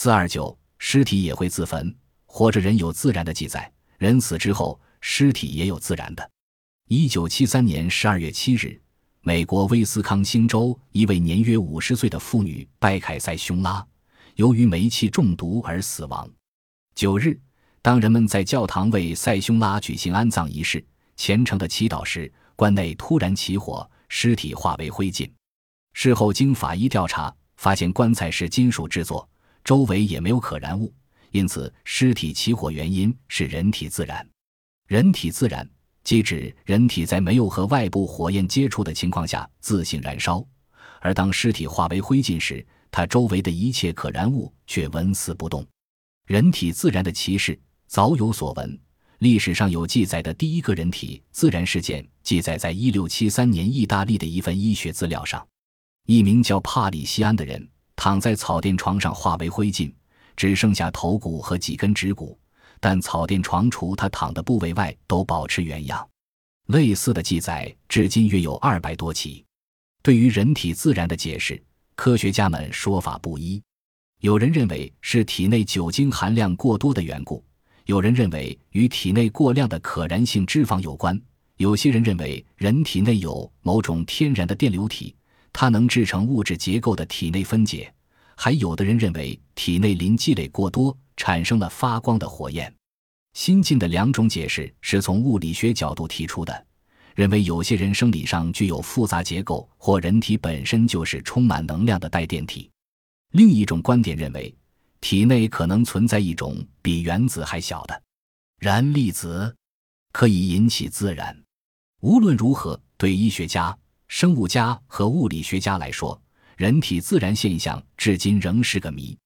四二九，尸体也会自焚。活着人有自然的记载，人死之后，尸体也有自然的。一九七三年十二月七日，美国威斯康星州一位年约五十岁的妇女拜凯塞匈拉，由于煤气中毒而死亡。九日，当人们在教堂为塞匈拉举行安葬仪式、虔诚的祈祷时，棺内突然起火，尸体化为灰烬。事后经法医调查，发现棺材是金属制作，周围也没有可燃物。因此，尸体起火原因是人体自燃。人体自燃，即指人体在没有和外部火焰接触的情况下自行燃烧，而当尸体化为灰烬时，它周围的一切可燃物却纹丝不动。人体自燃的奇事早有所闻，历史上有记载的第一个人体自燃事件，记载在一六七三年意大利的一份医学资料上。一名叫帕里西安的人躺在草垫床上，化为灰烬。只剩下头骨和几根指骨，但草垫床除他躺的部位外都保持原样。类似的记载至今约有二百多起。对于人体自然的解释，科学家们说法不一。有人认为是体内酒精含量过多的缘故，有人认为与体内过量的可燃性脂肪有关，有些人认为人体内有某种天然的电流体，它能制成物质结构的体内分解。还有的人认为体内磷积累过多，产生了发光的火焰。新近的两种解释是从物理学角度提出的，认为有些人生理上具有复杂结构，或人体本身就是充满能量的带电体。另一种观点认为，体内可能存在一种比原子还小的燃粒子，可以引起自燃。无论如何，对医学家、生物家和物理学家来说，人体自然现象至今仍是个谜。